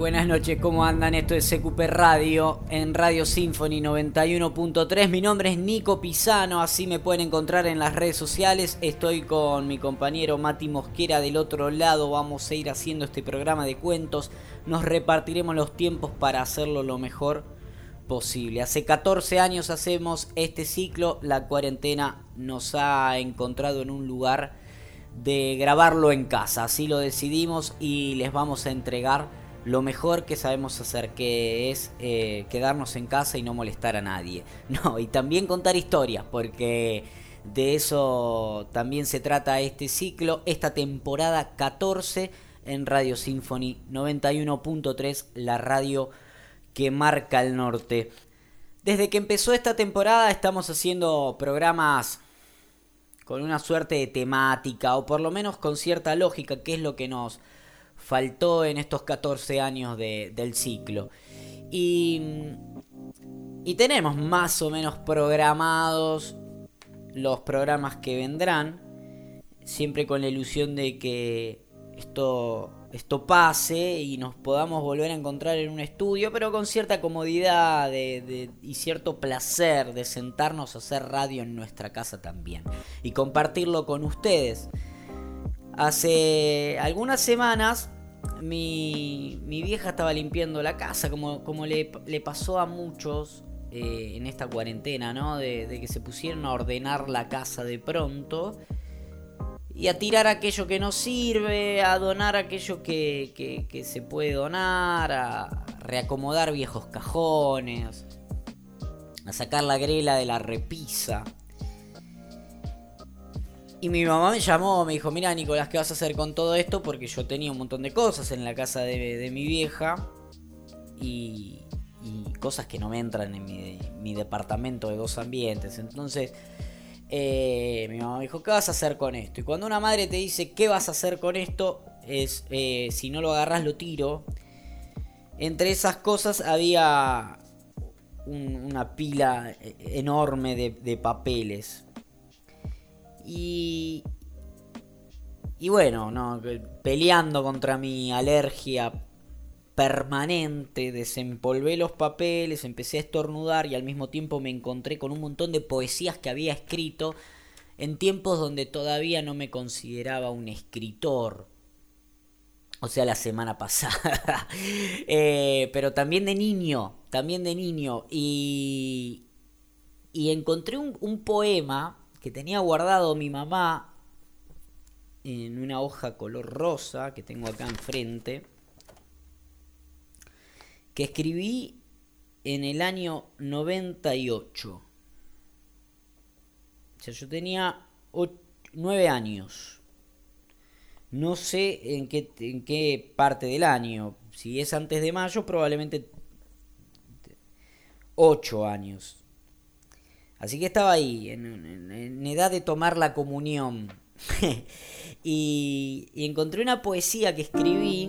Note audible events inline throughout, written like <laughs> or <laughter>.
Buenas noches, ¿cómo andan? Esto es CQP Radio en Radio Symphony 91.3. Mi nombre es Nico Pisano, así me pueden encontrar en las redes sociales. Estoy con mi compañero Mati Mosquera del otro lado. Vamos a ir haciendo este programa de cuentos. Nos repartiremos los tiempos para hacerlo lo mejor posible. Hace 14 años hacemos este ciclo. La cuarentena nos ha encontrado en un lugar de grabarlo en casa. Así lo decidimos y les vamos a entregar lo mejor que sabemos hacer, que es eh, quedarnos en casa y no molestar a nadie. <laughs> No, y también contar historias, porque de eso también se trata este ciclo, esta temporada 14 en Radio Symphony 91.3, la radio que marca el norte. Desde que empezó esta temporada estamos haciendo programas con una suerte de temática o por lo menos con cierta lógica, que es lo que nos faltó en estos 14 años del ciclo. Y, y tenemos más o menos programados los programas que vendrán, siempre con la ilusión de que esto esto pase y nos podamos volver a encontrar en un estudio, pero con cierta comodidad y cierto placer de sentarnos a hacer radio en nuestra casa también y compartirlo con ustedes. Hace algunas semanas mi, vieja estaba limpiando la casa, como, como le, pasó a muchos eh, en esta cuarentena, ¿no? De, de que se pusieron a ordenar la casa de pronto y a tirar aquello que no sirve, a donar aquello que, se puede donar, a reacomodar viejos cajones, a sacar la grela de la repisa. Y mi mamá me llamó, me dijo, mira Nicolás, ¿qué vas a hacer con todo esto? Porque yo tenía un montón de cosas en la casa de, mi vieja y, cosas que no me entran en mi, departamento de dos ambientes. Entonces eh, mi mamá me dijo, ¿qué vas a hacer con esto? Y cuando una madre te dice, ¿qué vas a hacer con esto? Es, eh, si no lo agarras, lo tiro. Entre esas cosas había una pila enorme de, papeles. Y, y bueno, no, peleando contra mi alergia permanente, desempolvé los papeles, empecé a estornudar y al mismo tiempo me encontré con un montón de poesías que había escrito en tiempos donde todavía no me consideraba un escritor. O sea, la semana pasada. <laughs> Eh, pero también de niño, también de niño. Y, y encontré un, un poema que tenía guardado mi mamá en una hoja color rosa que tengo acá enfrente que escribí en el año 98. O sea, yo tenía 9 años. No sé en qué, en qué parte del año. Si es antes de mayo, probablemente 8 años. Así que estaba ahí, en, edad de tomar la comunión. <laughs> y, y encontré una poesía que escribí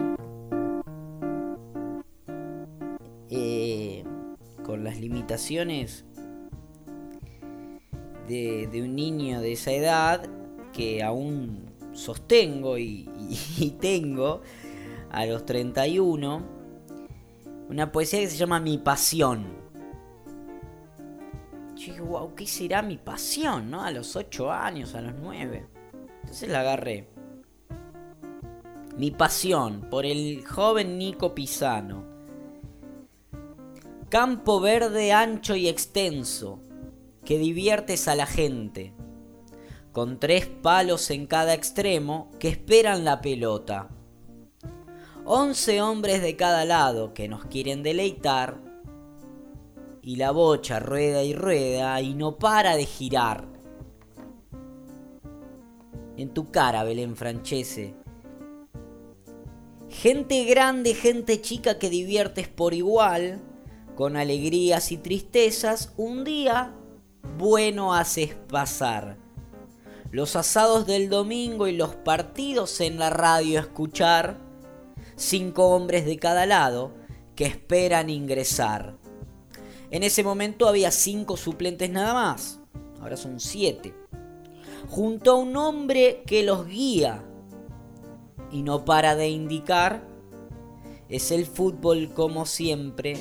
con las limitaciones de, un niño de esa edad que aún sostengo y, <laughs> tengo a los 31, una poesía que se llama Mi Pasión. Yo dije, wow, ¿qué será mi pasión? ¿no? A los 8 años, a los 9. Entonces la agarré. Mi pasión por el joven Nico Pisano Campo verde ancho y extenso, que diviertes a la gente, con tres palos en cada extremo que esperan la pelota. Once hombres de cada lado que nos quieren deleitar, y la bocha rueda y rueda y no para de girar. En tu cara, Belén Francese. Gente grande, gente chica que diviertes por igual con alegrías y tristezas, un día bueno haces pasar. Los asados del domingo y los partidos en la radio escuchar, cinco hombres de cada lado que esperan ingresar. En ese momento había cinco suplentes nada más, ahora son siete. Junto a un hombre que los guía y no para de indicar es el fútbol como siempre,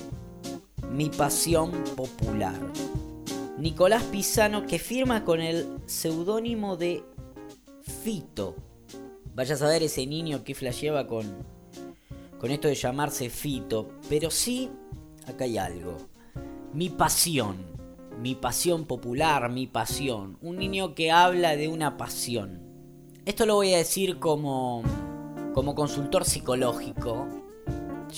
mi pasión popular. Nicolás Pisano que firma con el seudónimo de Fito. Vaya a saber ese niño que flasheaba con, con esto de llamarse Fito. Pero sí, acá hay algo. Mi pasión. Mi pasión popular, mi pasión. Un niño que habla de una pasión. Esto lo voy a decir como, como consultor psicológico,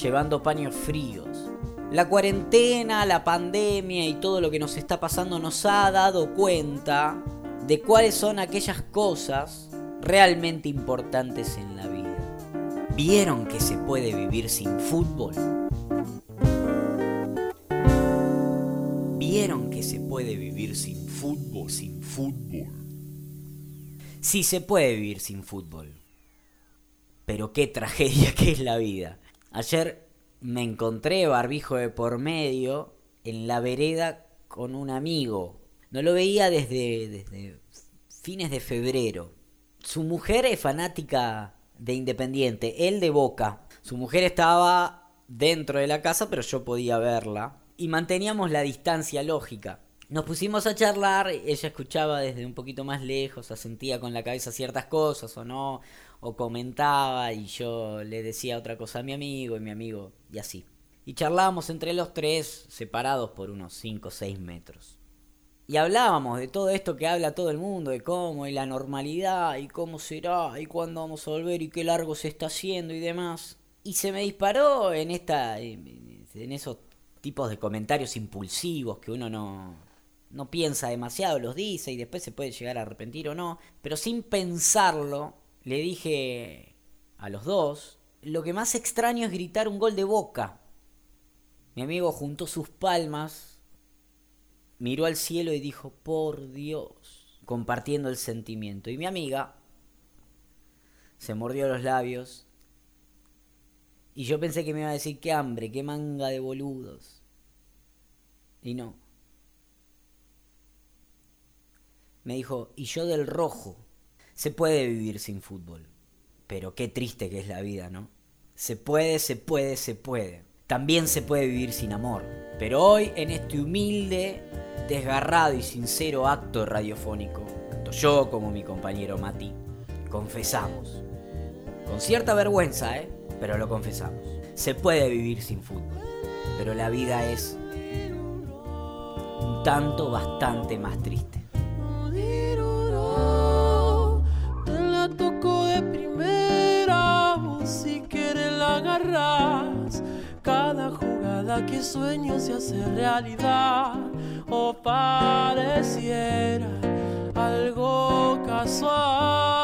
llevando paños fríos. La cuarentena, la pandemia y todo lo que nos está pasando nos ha dado cuenta de cuáles son aquellas cosas realmente importantes en la vida. ¿Vieron que se puede vivir sin fútbol? Se puede vivir sin fútbol, sin fútbol? Sí se puede vivir sin fútbol. Pero qué tragedia que es la vida. Ayer me encontré barbijo de por medio en la vereda con un amigo. No lo veía desde fines de febrero. Su mujer es fanática de Independiente, él de Boca. Su mujer estaba dentro de la casa, pero yo podía verla. Y manteníamos la distancia lógica. Nos pusimos a charlar, ella escuchaba desde un poquito más lejos, asentía con la cabeza ciertas cosas o no, o comentaba y yo le decía otra cosa a mi amigo y mi amigo y así. Y charlábamos entre los tres, separados por unos 5 o 6 metros. Y hablábamos de todo esto que habla todo el mundo, de cómo y la normalidad y cómo será y cuándo vamos a volver y qué largo se está haciendo y demás. Y se me disparó en esta en esos tipos de comentarios impulsivos que uno no no piensa demasiado, los dice y después se puede llegar a arrepentir o no, pero sin pensarlo, le dije a los dos, lo que más extraño es gritar un gol de boca. Mi amigo juntó sus palmas, miró al cielo y dijo, por Dios, compartiendo el sentimiento. Y mi amiga se mordió los labios y yo pensé que me iba a decir, qué hambre, qué manga de boludos. Y no. me dijo, y yo del rojo. Se puede vivir sin fútbol, pero qué triste que es la vida, ¿no? Se puede, se puede, se puede. También se puede vivir sin amor, pero hoy en este humilde, desgarrado y sincero acto radiofónico, tanto yo como mi compañero Mati, confesamos, con cierta vergüenza, ¿eh? Pero lo confesamos. Se puede vivir sin fútbol, pero la vida es un tanto bastante más triste. cada jugada que sueño se hace realidad o pareciera algo casual.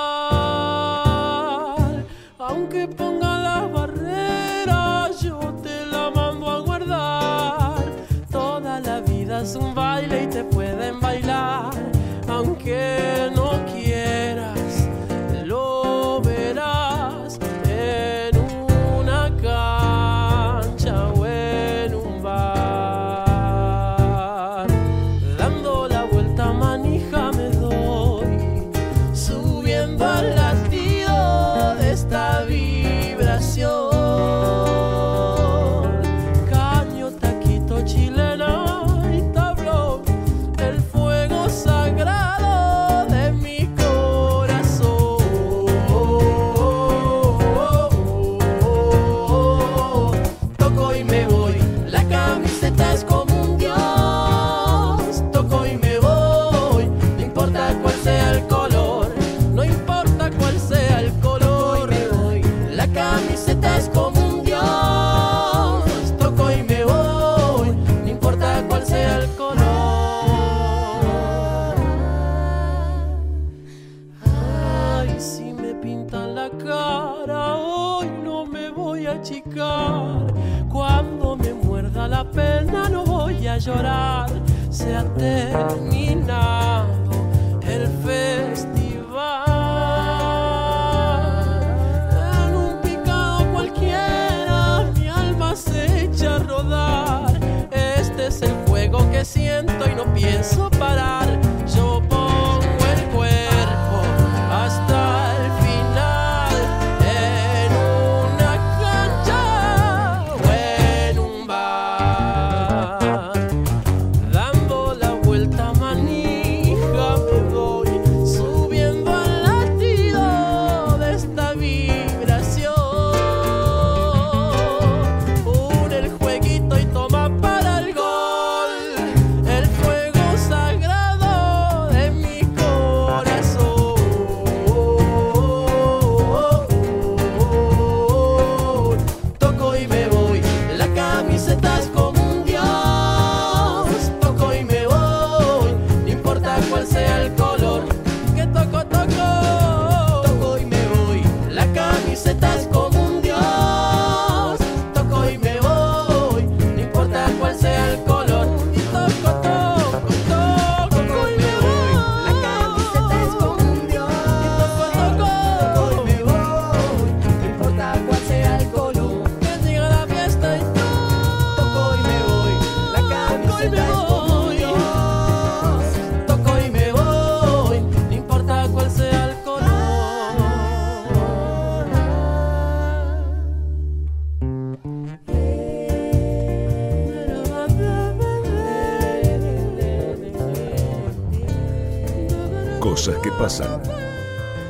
siento y no pienso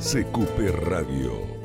CQP Radio.